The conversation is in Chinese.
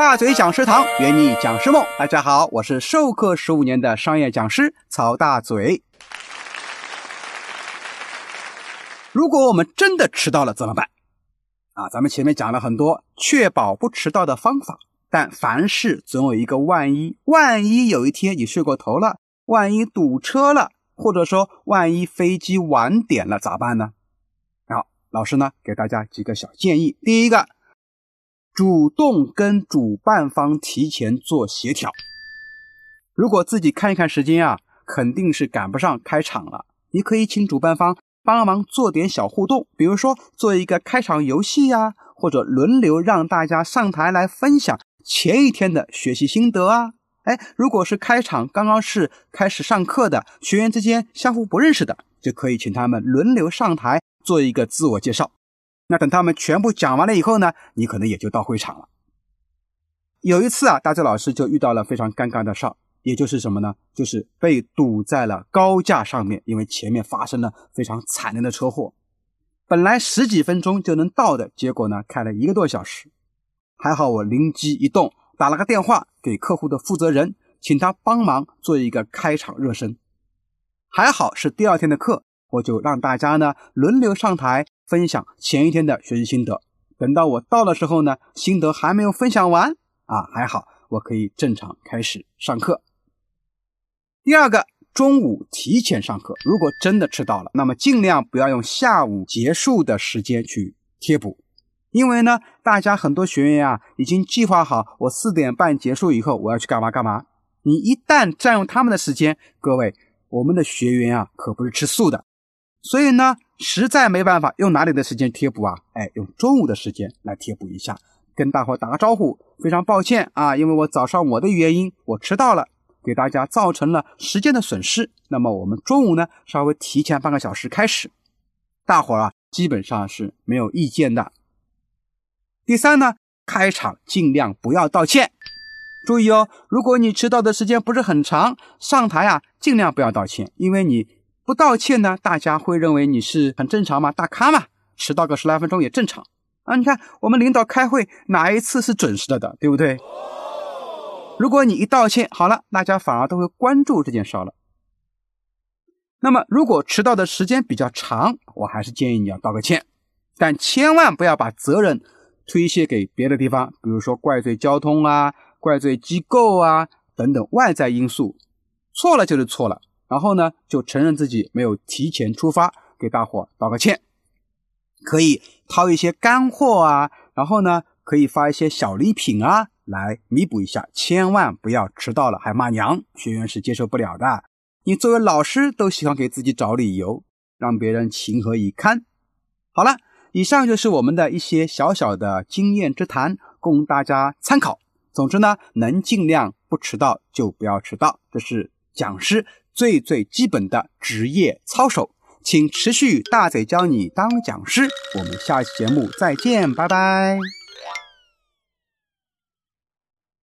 大嘴讲师堂，圆你讲师梦。大家好，我是授课十五年的商业讲师曹大嘴。如果我们真的迟到了怎么办？啊，咱们前面讲了很多确保不迟到的方法，但凡事总有一个万一，万一有一天你睡过头了，万一堵车了，或者说万一飞机晚点了咋办呢？好，老师呢给大家几个小建议。第一个。主动跟主办方提前做协调。如果自己看一看时间啊，肯定是赶不上开场了。你可以请主办方帮忙做点小互动，比如说做一个开场游戏呀，或者轮流让大家上台来分享前一天的学习心得啊。哎，如果是开场刚刚是开始上课的学员之间相互不认识的，就可以请他们轮流上台做一个自我介绍。那等他们全部讲完了以后呢，你可能也就到会场了。有一次啊，大嘴老师就遇到了非常尴尬的事儿，也就是什么呢？就是被堵在了高架上面，因为前面发生了非常惨烈的车祸。本来十几分钟就能到的，结果呢，开了一个多小时。还好我灵机一动，打了个电话给客户的负责人，请他帮忙做一个开场热身。还好是第二天的课，我就让大家呢轮流上台。分享前一天的学习心得。等到我到的时候呢，心得还没有分享完啊，还好我可以正常开始上课。第二个，中午提前上课。如果真的迟到了，那么尽量不要用下午结束的时间去贴补，因为呢，大家很多学员啊已经计划好，我四点半结束以后我要去干嘛干嘛。你一旦占用他们的时间，各位，我们的学员啊可不是吃素的，所以呢。实在没办法，用哪里的时间贴补啊？哎，用中午的时间来贴补一下，跟大伙打个招呼。非常抱歉啊，因为我早上我的原因我迟到了，给大家造成了时间的损失。那么我们中午呢，稍微提前半个小时开始，大伙啊基本上是没有意见的。第三呢，开场尽量不要道歉。注意哦，如果你迟到的时间不是很长，上台啊尽量不要道歉，因为你。不道歉呢，大家会认为你是很正常吗？大咖嘛，迟到个十来分钟也正常啊。你看我们领导开会哪一次是准时的的，对不对？如果你一道歉，好了，大家反而都会关注这件事了。那么如果迟到的时间比较长，我还是建议你要道个歉，但千万不要把责任推卸给别的地方，比如说怪罪交通啊、怪罪机构啊等等外在因素，错了就是错了。然后呢，就承认自己没有提前出发，给大伙道个歉，可以掏一些干货啊，然后呢，可以发一些小礼品啊，来弥补一下。千万不要迟到了还骂娘，学员是接受不了的。你作为老师都喜欢给自己找理由，让别人情何以堪？好了，以上就是我们的一些小小的经验之谈，供大家参考。总之呢，能尽量不迟到就不要迟到，这是讲师。最最基本的职业操守，请持续大嘴教你当讲师。我们下期节目再见，拜拜。